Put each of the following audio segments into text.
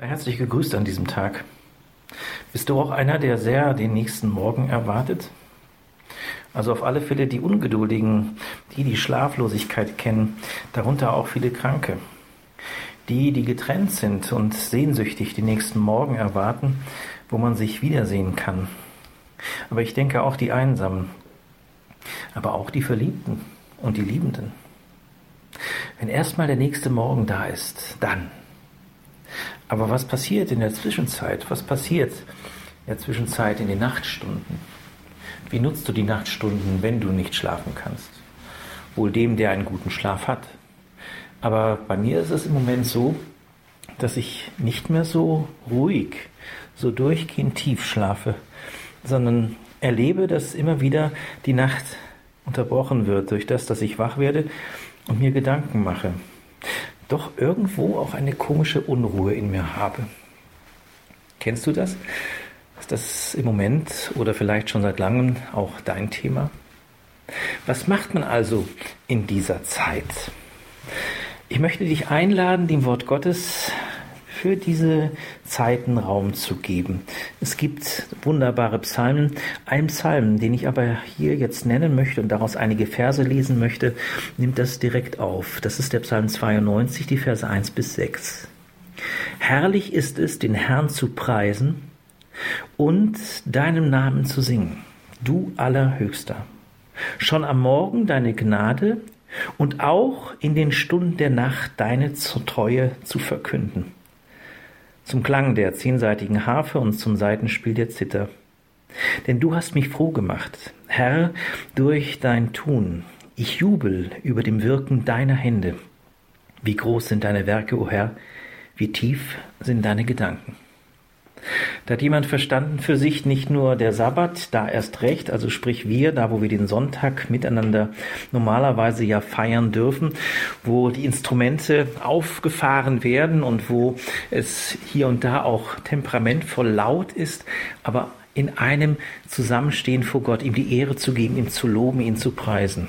Sei herzlich gegrüßt an diesem Tag. Bist du auch einer, der sehr den nächsten Morgen erwartet? Also auf alle Fälle die Ungeduldigen, die die Schlaflosigkeit kennen, darunter auch viele Kranke. Die, die getrennt sind und sehnsüchtig den nächsten Morgen erwarten, wo man sich wiedersehen kann. Aber ich denke auch die Einsamen, aber auch die Verliebten und die Liebenden. Wenn erstmal der nächste Morgen da ist, dann aber was passiert in der Zwischenzeit? Was passiert in der Zwischenzeit in den Nachtstunden? Wie nutzt du die Nachtstunden, wenn du nicht schlafen kannst? Wohl dem, der einen guten Schlaf hat. Aber bei mir ist es im Moment so, dass ich nicht mehr so ruhig, so durchgehend tief schlafe, sondern erlebe, dass immer wieder die Nacht unterbrochen wird durch das, dass ich wach werde und mir Gedanken mache doch irgendwo auch eine komische Unruhe in mir habe. Kennst du das? Ist das im Moment oder vielleicht schon seit langem auch dein Thema? Was macht man also in dieser Zeit? Ich möchte dich einladen, dem Wort Gottes für diese Zeiten Raum zu geben. Es gibt wunderbare Psalmen. Ein Psalm, den ich aber hier jetzt nennen möchte und daraus einige Verse lesen möchte, nimmt das direkt auf. Das ist der Psalm 92, die Verse 1 bis 6. Herrlich ist es, den Herrn zu preisen und deinem Namen zu singen, du Allerhöchster. Schon am Morgen deine Gnade und auch in den Stunden der Nacht deine Treue zu verkünden zum Klang der zehnseitigen Harfe und zum Seitenspiel der Zither. Denn du hast mich froh gemacht, Herr, durch dein Tun. Ich jubel über dem Wirken deiner Hände. Wie groß sind deine Werke, o Herr, wie tief sind deine Gedanken. Da hat jemand verstanden für sich nicht nur der Sabbat, da erst recht, also sprich wir, da wo wir den Sonntag miteinander normalerweise ja feiern dürfen, wo die Instrumente aufgefahren werden und wo es hier und da auch temperamentvoll laut ist, aber in einem Zusammenstehen vor Gott, ihm die Ehre zu geben, ihm zu loben, ihn zu preisen.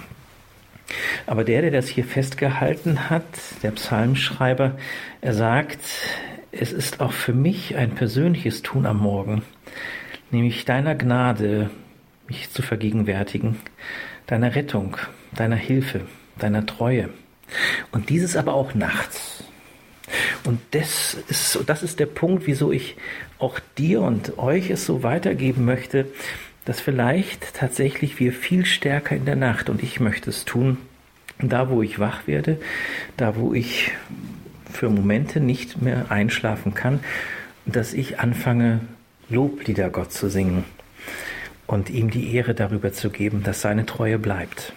Aber der, der das hier festgehalten hat, der Psalmschreiber, er sagt, es ist auch für mich ein persönliches Tun am Morgen, nämlich deiner Gnade mich zu vergegenwärtigen, deiner Rettung, deiner Hilfe, deiner Treue. Und dieses aber auch nachts. Und das ist, das ist der Punkt, wieso ich auch dir und euch es so weitergeben möchte, dass vielleicht tatsächlich wir viel stärker in der Nacht, und ich möchte es tun, da wo ich wach werde, da wo ich für Momente nicht mehr einschlafen kann, dass ich anfange, Loblieder Gott zu singen und ihm die Ehre darüber zu geben, dass seine Treue bleibt.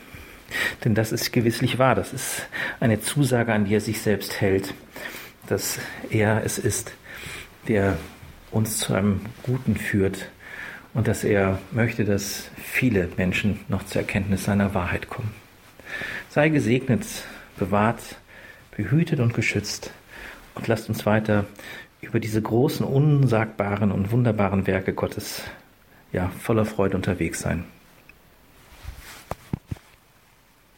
Denn das ist gewisslich wahr, das ist eine Zusage, an die er sich selbst hält, dass er es ist, der uns zu einem Guten führt und dass er möchte, dass viele Menschen noch zur Erkenntnis seiner Wahrheit kommen. Sei gesegnet, bewahrt, behütet und geschützt. Und lasst uns weiter über diese großen, unsagbaren und wunderbaren Werke Gottes ja voller Freude unterwegs sein.